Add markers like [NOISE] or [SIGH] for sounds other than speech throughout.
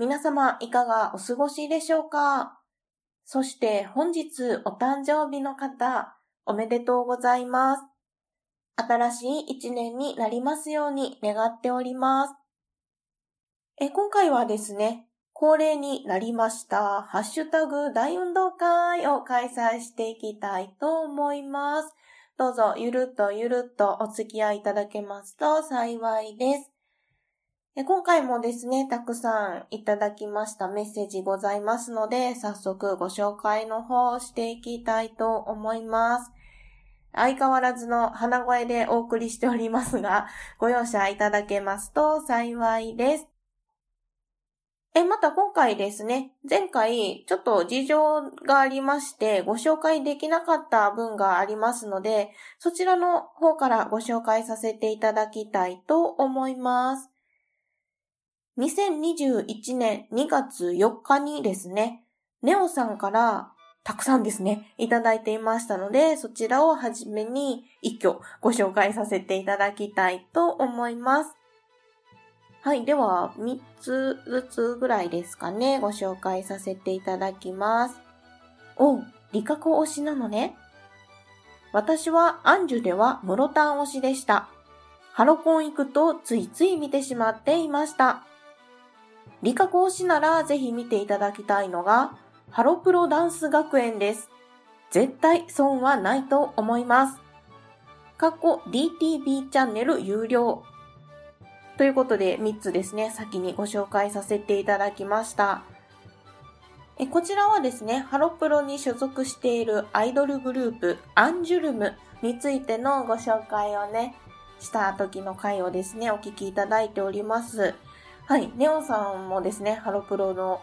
皆様いかがお過ごしでしょうか？そして本日お誕生日の方、おめでとうございます。新しい一年になりますように願っております。え今回はですね、恒例になりました、ハッシュタグ大運動会を開催していきたいと思います。どうぞゆるっとゆるっとお付き合いいただけますと幸いです。今回もですね、たくさんいただきましたメッセージございますので、早速ご紹介の方をしていきたいと思います。相変わらずの鼻声でお送りしておりますが、ご容赦いただけますと幸いです。え、また今回ですね、前回ちょっと事情がありましてご紹介できなかった分がありますので、そちらの方からご紹介させていただきたいと思います。2021年2月4日にですね、ネオさんからたくさんですね、いただいていましたので、そちらをはじめに一挙ご紹介させていただきたいと思います。はい。では、3つずつぐらいですかね、ご紹介させていただきます。おう、理科子推しなのね。私はアンジュではムロタン推しでした。ハロコン行くとついつい見てしまっていました。理科講師ならぜひ見ていただきたいのが、ハロプロダンス学園です。絶対損はないと思います。過去 DTV チャンネル有料。ということで3つですね、先にご紹介させていただきました。えこちらはですね、ハロプロに所属しているアイドルグループ、アンジュルムについてのご紹介をね、した時の回をですね、お聞きいただいております。はい。ネオさんもですね、ハロプロの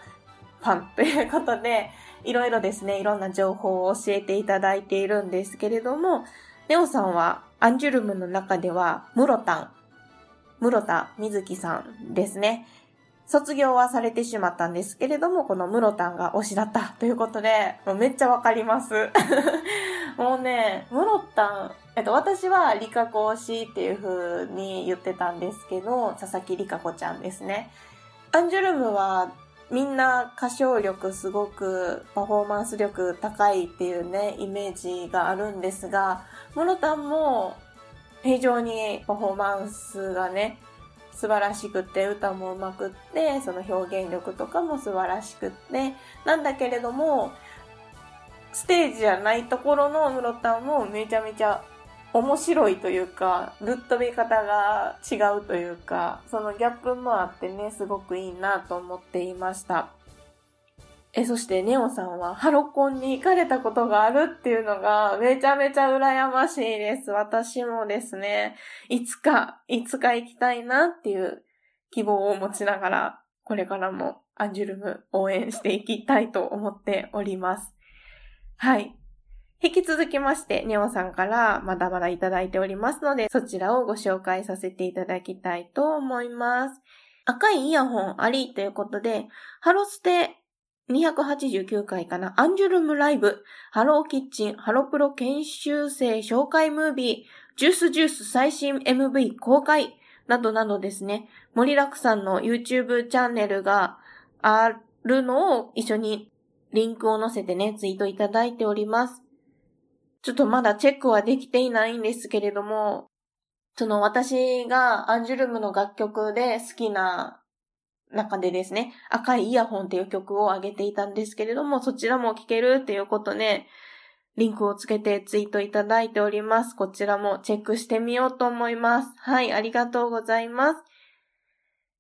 ファンということで、いろいろですね、いろんな情報を教えていただいているんですけれども、ネオさんはアンジュルムの中では、ムロタン、室田瑞希さんですね。卒業はされてしまったんですけれども、このムロタンが推しだったということで、もうめっちゃわかります。もうね、ムロタン、えっと、私はリカコ推しっていう風に言ってたんですけど、佐々木リカコちゃんですね。アンジュルムはみんな歌唱力すごくパフォーマンス力高いっていうね、イメージがあるんですが、ムロタンも非常にパフォーマンスがね、素晴らしくて、歌も上手くって、その表現力とかも素晴らしくって、なんだけれども、ステージじゃないところのムロタンもめちゃめちゃ面白いというか、ぶっ飛び方が違うというか、そのギャップもあってね、すごくいいなと思っていました。え、そしてネオさんはハロコンに行かれたことがあるっていうのがめちゃめちゃ羨ましいです。私もですね、いつか、いつか行きたいなっていう希望を持ちながら、これからもアンジュルム応援していきたいと思っております。はい。引き続きまして、ネオさんからまだまだいただいておりますので、そちらをご紹介させていただきたいと思います。赤いイヤホンありということで、ハロステ289回かな？アンジュルムライブ、ハローキッチン、ハロプロ研修生紹介ムービー、ジュースジュース最新 MV 公開、などなどですね、森楽さんの YouTube チャンネルがあるのを一緒にリンクを載せてね、ツイートいただいております。ちょっとまだチェックはできていないんですけれども、その私がアンジュルムの楽曲で好きな中でですね、赤いイヤホンっていう曲を上げていたんですけれども、そちらも聴けるっていうことで、リンクをつけてツイートいただいております。こちらもチェックしてみようと思います。はい、ありがとうございます。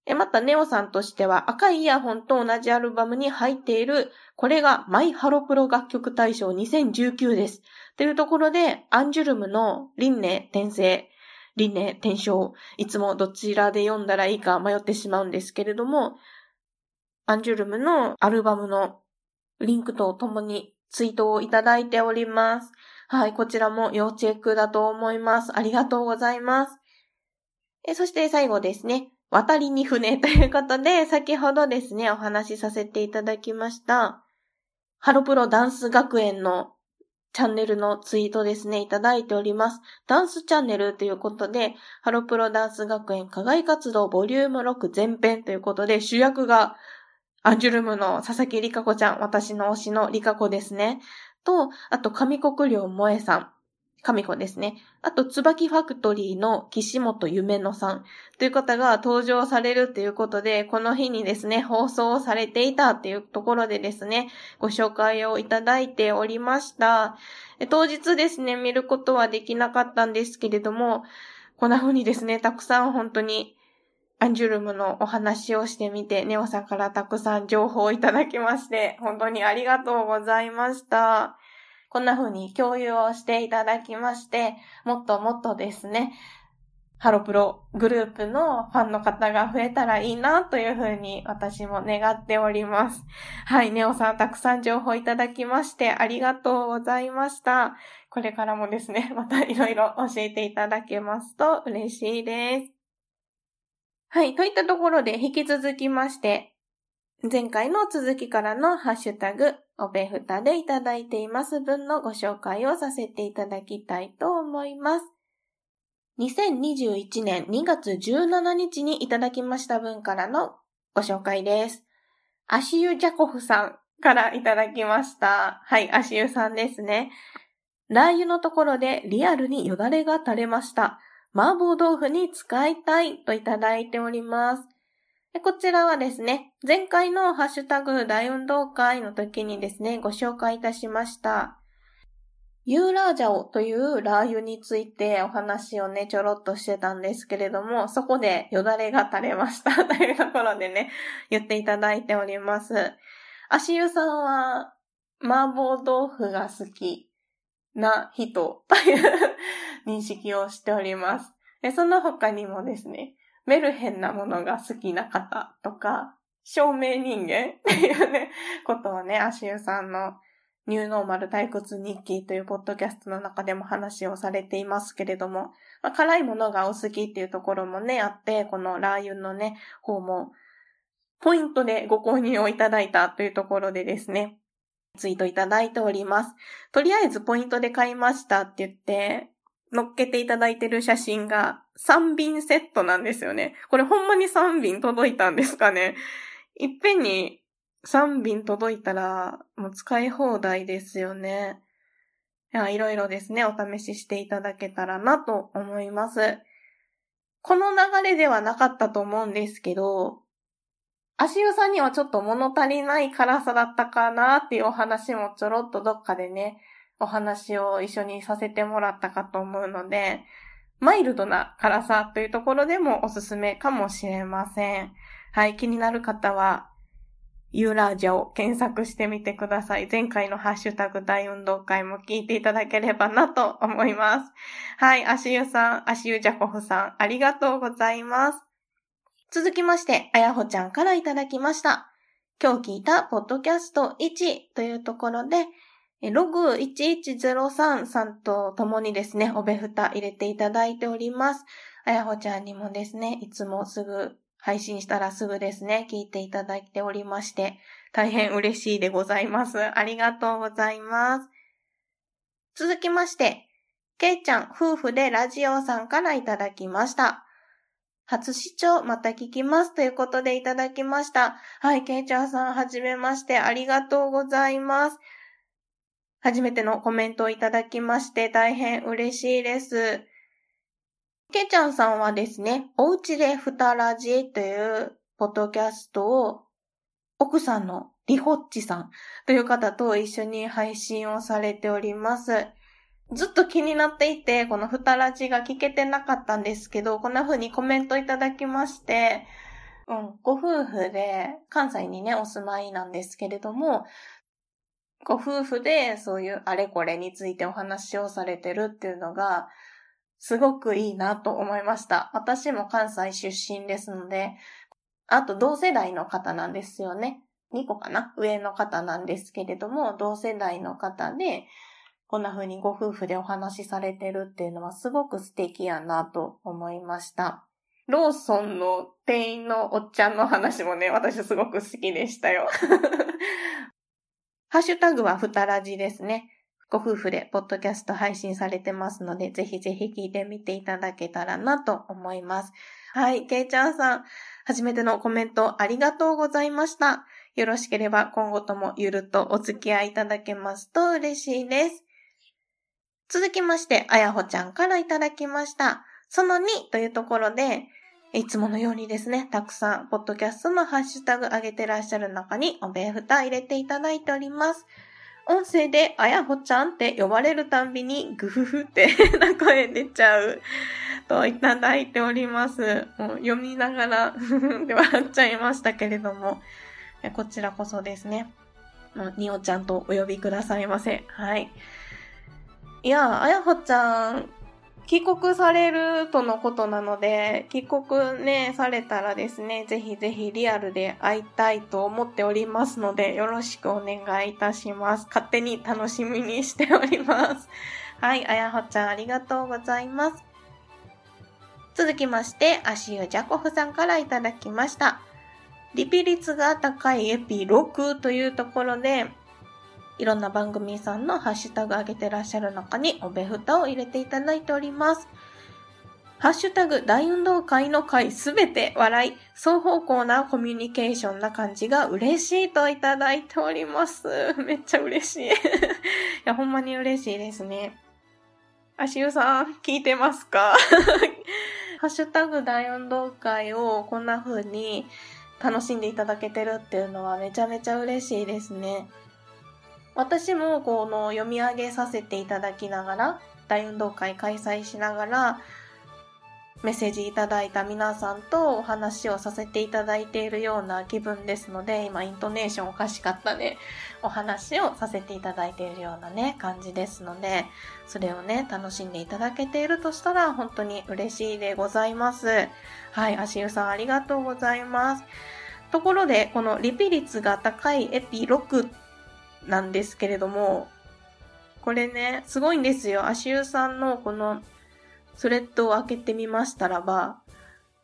え、また、ネオさんとしては赤いイヤホンと同じアルバムに入っている、これがマイハロプロ楽曲大賞2019です。というところで、アンジュルムの輪廻転生、輪廻転生、いつもどちらで読んだらいいか迷ってしまうんですけれども、アンジュルムのアルバムのリンクとともにツイートをいただいております。はい、こちらも要チェックだと思います。ありがとうございます。えそして最後ですね、渡りに船ということで、[LAUGHS] 先ほどですね、お話しさせていただきました、ハロプロダンス学園のチャンネルのツイートですね、いただいております。ダンスチャンネルということで、ハロプロダンス学園課外活動ボリューム6前編ということで、主役がアンジュルムの佐々木里香子ちゃん、私の推しの里香子ですね。と、あと、上国良萌さん。神子ですね。あと、椿ファクトリーの岸本夢乃さんという方が登場されるということで、この日にですね、放送されていたっていうところでですね、ご紹介をいただいておりました。当日ですね、見ることはできなかったんですけれども、こんな風にですね、たくさん本当にアンジュルムのお話をしてみて、ネオさんからたくさん情報をいただきまして、本当にありがとうございました。こんな風に共有をしていただきまして、もっともっとですね、ハロプログループのファンの方が増えたらいいなというふうに私も願っております。はい、ネオさんたくさん情報いただきましてありがとうございました。これからもですね、[LAUGHS] またいろいろ教えていただけますと嬉しいです。はい、といったところで引き続きまして、前回の続きからのハッシュタグ、おべふたでいただいています分のご紹介をさせていただきたいと思います。2021年2月17日にいただきました分からのご紹介です。アシユ・ジャコフさんからいただきました。はい、アシユさんですね。ラー油のところでリアルによだれが垂れました。麻婆豆腐に使いたいといただいております。こちらはですね、前回のハッシュタグ大運動会の時にですね、ご紹介いたしました。ユーラージャオというラー油についてお話をね、ちょろっとしてたんですけれども、そこでよだれが垂れました [LAUGHS] というところでね、言っていただいております。足湯さんは麻婆豆腐が好きな人という認識をしております。でその他にもですね、メルヘンなものが好きな方とか、照明人間っていうね、ことをね、足湯さんのニューノーマル退屈日記というポッドキャストの中でも話をされていますけれども、まあ、辛いものがお好きっていうところもね、あって、このラー油のね、方も、ポイントでご購入をいただいたというところでですね、ツイートいただいております。とりあえずポイントで買いましたって言って、乗っけていただいてる写真が3便セットなんですよね。これほんまに3便届いたんですかね。いっぺんに3便届いたらもう使い放題ですよね。いや、いろいろですね、お試ししていただけたらなと思います。この流れではなかったと思うんですけど、足湯さんにはちょっと物足りない辛さだったかなっていうお話もちょろっとどっかでね、お話を一緒にさせてもらったかと思うので、マイルドな辛さというところでもおすすめかもしれません。はい、気になる方は、ユーラージャを検索してみてください。前回のハッシュタグ大運動会も聞いていただければなと思います。はい、足湯さん、足湯ジャコフさん、ありがとうございます。続きまして、あやほちゃんからいただきました。今日聞いたポッドキャスト1というところで、ログ1103さんと共にですね、おべふた入れていただいております。あやほちゃんにもですね、いつもすぐ配信したらすぐですね、聞いていただいておりまして、大変嬉しいでございます。ありがとうございます。続きまして、けいちゃん夫婦でラジオさんからいただきました。初視聴また聞きますということでいただきました。はい、けいちゃんさんはじめましてありがとうございます。初めてのコメントをいただきまして大変嬉しいです。けいちゃんさんはですね、おうちでふたらじというポッドキャストを奥さんのリホッチさんという方と一緒に配信をされております。ずっと気になっていて、このふたらじが聞けてなかったんですけど、こんな風にコメントいただきまして、うん、ご夫婦で関西にね、お住まいなんですけれども、ご夫婦でそういうあれこれについてお話をされてるっていうのが、すごくいいなと思いました。私も関西出身ですので、あと同世代の方なんですよね。2個かな？上の方なんですけれども、同世代の方で、こんな風にご夫婦でお話しされてるっていうのはすごく素敵やなと思いました。ローソンの店員のおっちゃんの話もね、私すごく好きでしたよ。ハッシュタグはふたらじですね。ご夫婦でポッドキャスト配信されてますので、ぜひぜひ聞いてみていただけたらなと思います。はい、けいちゃんさん、初めてのコメントありがとうございました。よろしければ今後ともゆるっとお付き合いいただけますと嬉しいです。続きまして、あやほちゃんからいただきました。その2というところで、いつものようにですね、たくさん、ポッドキャストのハッシュタグ上げてらっしゃる中に、おべふた入れていただいております。音声で、あやほちゃんって呼ばれるたんびに、ぐふふって [LAUGHS] な声出ちゃう、といただいております。もう読みながら [LAUGHS] で笑っちゃいましたけれども、こちらこそですね、もうにおちゃんとお呼びくださいませ。はい。いや、あやほちゃん、帰国されるとのことなので、帰国ね、されたらですね、ぜひぜひリアルで会いたいと思っておりますので、よろしくお願いいたします。勝手に楽しみにしております。[LAUGHS] はい、あやほちゃんありがとうございます。続きまして、足湯ジャコフさんからいただきました。リピ率が高いエピ6というところで、いろんな番組さんのハッシュタグ上げてらっしゃる中におべふたを入れていただいております。ハッシュタグ大運動会の会すべて笑い、双方向なコミュニケーションな感じが嬉しいといただいております。[LAUGHS] めっちゃ嬉しい。[LAUGHS] いや、ほんまに嬉しいですね。足湯さん、聞いてますか？[LAUGHS] ハッシュタグ大運動会をこんな風に楽しんでいただけてるっていうのはめちゃめちゃ嬉しいですね。私もこの読み上げさせていただきながら、大運動会開催しながら、メッセージいただいた皆さんとお話をさせていただいているような気分ですので、今イントネーションおかしかったね。お話をさせていただいているようなね、感じですので、それをね、楽しんでいただけているとしたら本当に嬉しいでございます。はい、足湯さんありがとうございます。ところで、このリピ率が高いエピ6なんですけれども、これね、すごいんですよ。足湯さんのこのスレッドを開けてみましたらば、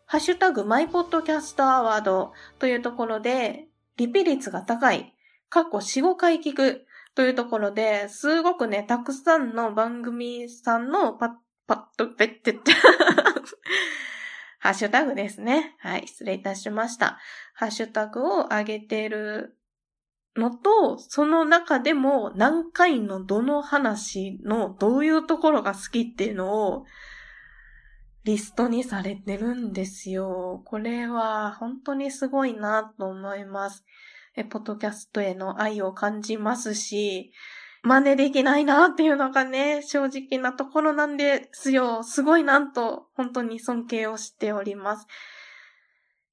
ハッシュタグマイポッドキャストアワードというところで、リピ率が高い、過去4、5回聞くというところで、すごくね、たくさんの番組さんのパッ、パッと、ペッてって、ハッシュタグですね。はい、失礼いたしました。ハッシュタグを上げているのと、その中でも何回のどの話のどういうところが好きっていうのをリストにされてるんですよ。これは本当にすごいなと思います。え、ポッドキャストへの愛を感じますし、真似できないなっていうのがね、正直なところなんですよ。すごいなと、本当に尊敬をしております。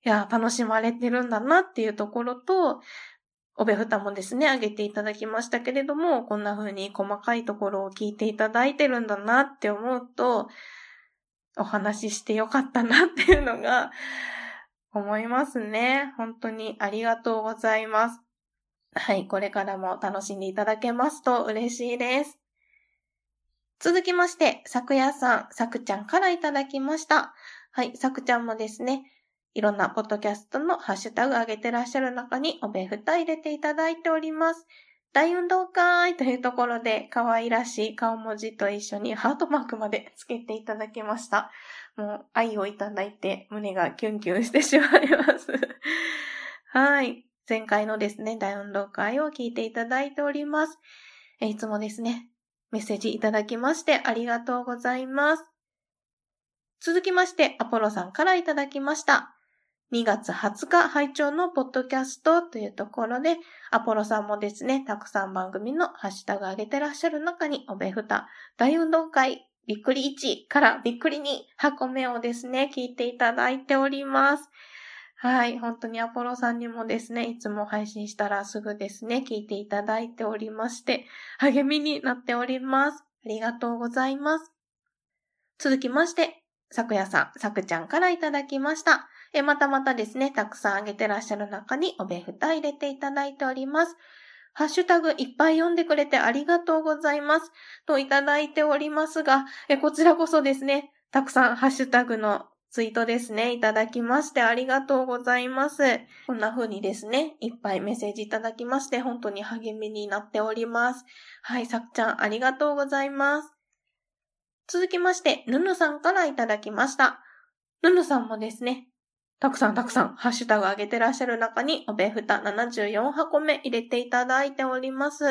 いや、楽しまれてるんだなっていうところと、おべふたもですね、あげていただきましたけれども、こんな風に細かいところを聞いていただいてるんだなって思うと、お話ししてよかったなっていうのが [LAUGHS] 思いますね。本当にありがとうございます。はい、これからも楽しんでいただけますと嬉しいです。続きまして、さくやさん、さくちゃんからいただきました。はい、さくちゃんもですね、いろんなポッドキャストのハッシュタグ上げてらっしゃる中におべふた入れていただいております。大運動会というところで可愛らしい顔文字と一緒にハートマークまでつけていただきました。もう愛をいただいて胸がキュンキュンしてしまいます。はい。前回のですね、大運動会を聞いていただいております。いつもですね、メッセージいただきましてありがとうございます。続きまして、アポロさんからいただきました。2月20日拝聴のポッドキャストというところで、アポロさんもですね、たくさん番組のハッシュタグ上げてらっしゃる中に、おべふた、大運動会、びっくり1からびっくり2箱目をですね、聞いていただいております。はい。本当にアポロさんにもですね、いつも配信したらすぐですね、聞いていただいておりまして、励みになっております。ありがとうございます。続きまして、さくやさん、さくちゃんからいただきました。え、またまたですね、たくさんあげてらっしゃる中におべふた入れていただいております。ハッシュタグいっぱい読んでくれてありがとうございます。といただいておりますが、え、こちらこそですね、たくさんハッシュタグのツイートですね、いただきましてありがとうございます。こんな風にですね、いっぱいメッセージいただきまして、本当に励みになっております。はい、さくちゃんありがとうございます。続きまして、ぬぬさんからいただきました。ぬぬさんもですね、たくさんたくさんハッシュタグ上げてらっしゃる中に、おべふた74箱目入れていただいております。い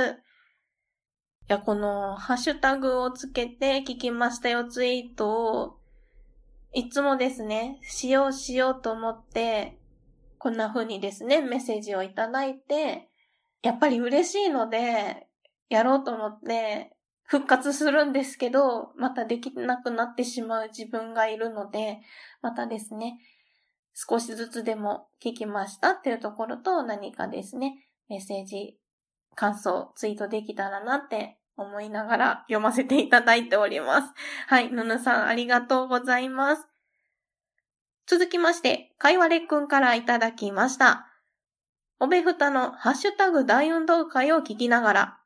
や、このハッシュタグをつけて聞きましたよツイートを、いつもですね、しようしようと思って、こんな風にですね、メッセージをいただいて、やっぱり嬉しいので、やろうと思って復活するんですけど、またできなくなってしまう自分がいるので、またですね、少しずつでも聞きましたっていうところと何かですね、メッセージ、感想、ツイートできたらなって思いながら読ませていただいております。はい、ぬぬさんありがとうございます。続きまして、かいわれくんからいただきました。おべふたのハッシュタグ大運動会を聞きながら、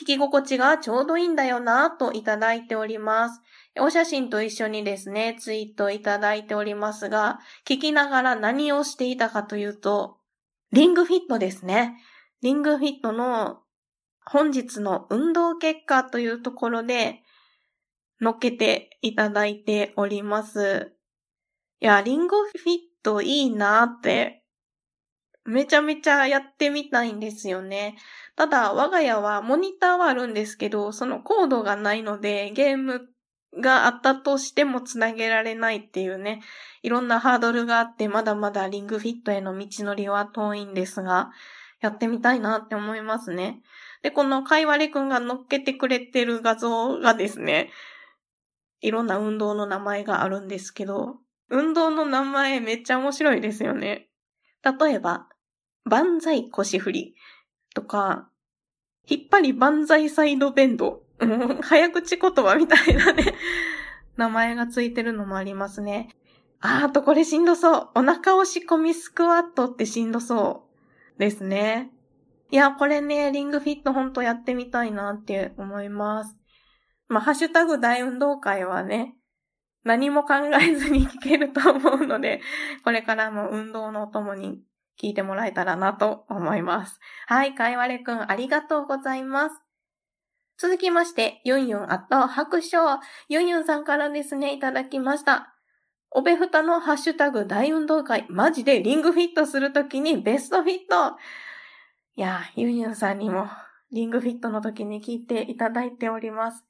聞き心地がちょうどいいんだよなぁといただいております。お写真と一緒にですね、ツイートいただいておりますが、聞きながら何をしていたかというと、リングフィットですね。リングフィットの本日の運動結果というところで乗っけていただいております。いや、リングフィットいいなってめちゃめちゃやってみたいんですよね。ただ、我が家はモニターはあるんですけど、そのコードがないので、ゲームがあったとしてもつなげられないっていうね、いろんなハードルがあって、まだまだリングフィットへの道のりは遠いんですが、やってみたいなって思いますね。で、このかいわれくんが乗っけてくれてる画像がですね、いろんな運動の名前があるんですけど、運動の名前めっちゃ面白いですよね。例えば、万歳腰振りとか、引っ張り万歳サイドベンド [LAUGHS] 早口言葉みたいなね名前がついてるのもありますね。あーとこれしんどそう。お腹押し込みスクワットってしんどそうですね。いや、これね、リングフィットほんとやってみたいなって思います。まあ、ハッシュタグ大運動会はね、何も考えずに聞けると思うので、これからも運動のお供に聞いてもらえたらなと思います。はい、かいわれくんありがとうございます。続きまして、ユンユンあと拍手ユンユンさんからですね、いただきました。おべふたのハッシュタグ大運動会、マジでリングフィットするときにベストフィット。いや、ユンユンさんにもリングフィットの時に聞いていただいております。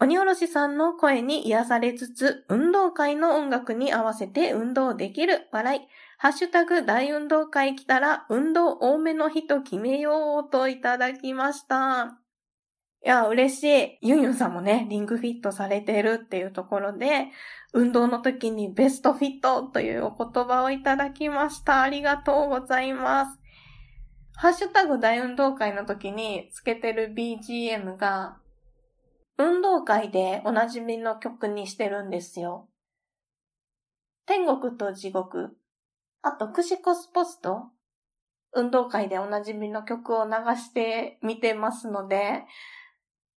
鬼おろしさんの声に癒されつつ、運動会の音楽に合わせて運動できる笑い。ハッシュタグ大運動会来たら運動多めの日と決めようといただきました。いや、嬉しい。ユンユンさんもね、リングフィットされてるっていうところで、運動の時にベストフィットというお言葉をいただきました。ありがとうございます。ハッシュタグ大運動会の時につけてる BGM が、運動会でおなじみの曲にしてるんですよ。天国と地獄あと、クシコスポスト運動会でおなじみの曲を流してみてますので、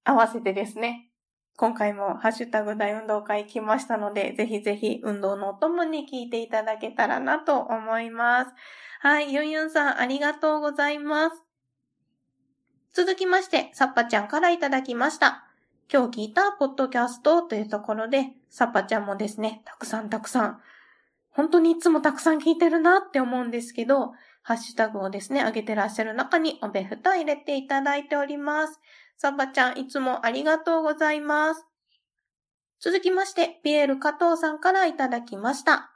合わせてですね、今回もハッシュタグ大運動会来ましたので、ぜひぜひ運動のお供に聞いていただけたらなと思います。はい、ユンユンさんありがとうございます。続きまして、サッパちゃんからいただきました。今日聞いたポッドキャストというところで、サッパちゃんもですね、たくさんたくさん本当にいつもたくさん聞いてるなって思うんですけど、ハッシュタグをですね、上げてらっしゃる中におべふた入れていただいております。サバちゃん、いつもありがとうございます。続きまして、ピエール加藤さんからいただきました。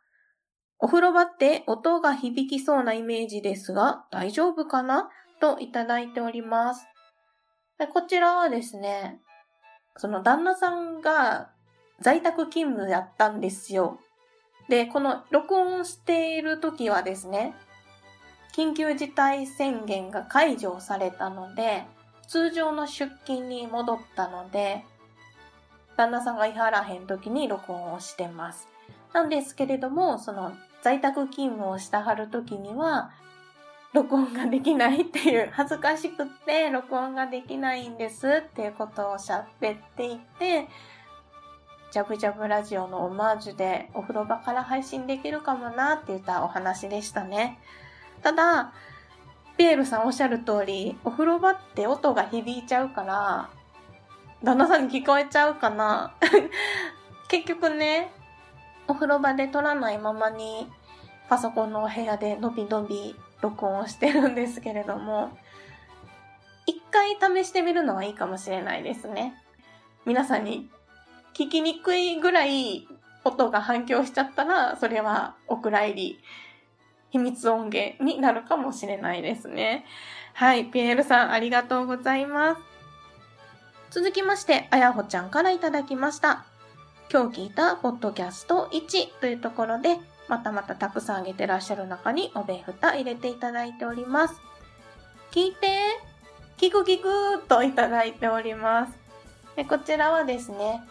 お風呂場って音が響きそうなイメージですが、大丈夫かな？といただいております。こちらはですね、その旦那さんが在宅勤務やったんですよ。で、この録音している時はですね、緊急事態宣言が解除されたので、通常の出勤に戻ったので、旦那さんがいはらへん時に録音をしてます。なんですけれども、その在宅勤務をしたはるときには、録音ができないっていう、恥ずかしくって録音ができないんですっていうことを喋っていて、ジャブジャブラジオのオマージュでお風呂場から配信できるかもなって言ったお話でしたね。ただ、ピエールさんおっしゃる通り、お風呂場って音が響いちゃうから、旦那さんに聞こえちゃうかな [LAUGHS] 結局ね、お風呂場で撮らないままに、パソコンのお部屋でのびのび録音をしてるんですけれども、一回試してみるのはいいかもしれないですね。皆さんに聞きにくいぐらい音が反響しちゃったら、それはお蔵入り、秘密音源になるかもしれないですね。はい、ピエールさんありがとうございます。続きまして、あやほちゃんからいただきました。今日聞いたポッドキャスト1というところで、またまたたくさんあげてらっしゃる中におべふた入れていただいております。聞いて聞く聞くといただいております。でこちらはですね、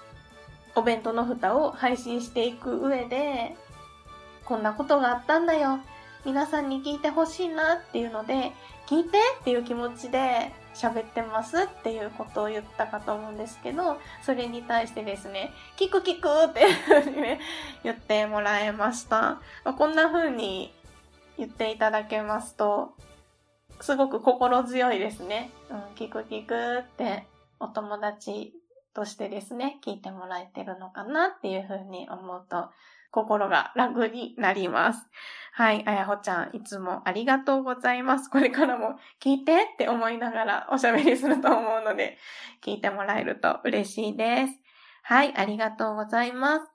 お弁当の蓋を配信していく上で、こんなことがあったんだよ。皆さんに聞いてほしいなっていうので、聞いてっていう気持ちで喋ってますっていうことを言ったかと思うんですけど、それに対してですね、聞く聞くっていうふうに、言ってもらえました。こんな風に言っていただけますと、すごく心強いですね。うん、聞く聞くってお友達としてですね、聞いてもらえてるのかなっていうふうに思うと、心が楽になります。はい、あやほちゃん、いつもありがとうございます。これからも聞いてって思いながらおしゃべりすると思うので、聞いてもらえると嬉しいです。はい、ありがとうございます。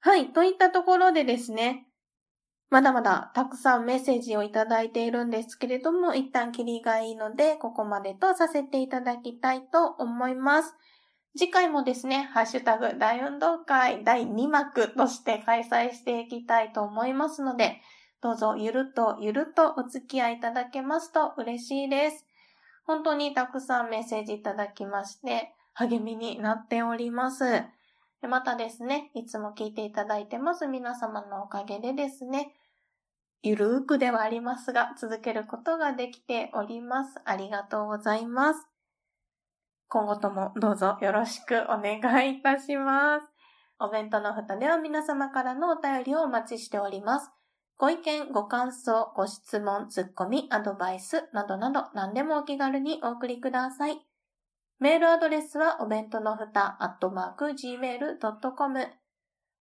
はい、といったところでですね、まだまだたくさんメッセージをいただいているんですけれども、一旦切りがいいので、ここまでとさせていただきたいと思います。次回もですね、ハッシュタグ大運動会第2幕として開催していきたいと思いますので、どうぞゆるとゆるとお付き合いいただけますと嬉しいです。本当にたくさんメッセージいただきまして、励みになっております。またですね、いつも聞いていただいてます皆様のおかげでですね、ゆるーくではありますが、続けることができております。ありがとうございます。今後ともどうぞよろしくお願いいたします。お弁当の蓋では皆様からのお便りをお待ちしております。ご意見、ご感想、ご質問、ツッコミ、アドバイスなどなど何でもお気軽にお送りください。メールアドレスはお弁当のふた、アットマーク、gmail.com。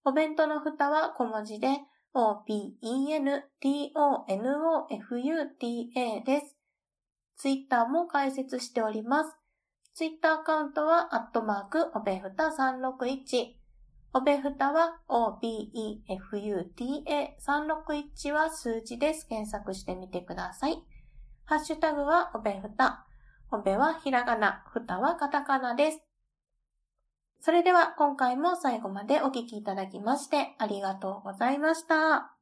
お弁当のふたは小文字で、o-b-e-n-t-o-n-o-f-u-t-a です。ツイッターも開設しております。ツイッターアカウントは、アットマーク、おべふた361。おべふたは、o-b-e-f-u-t-a361 は数字です。検索してみてください。ハッシュタグは、おべふた。おべはひらがな、ふたはカタカナです。それでは今回も最後までお聴きいただきましてありがとうございました。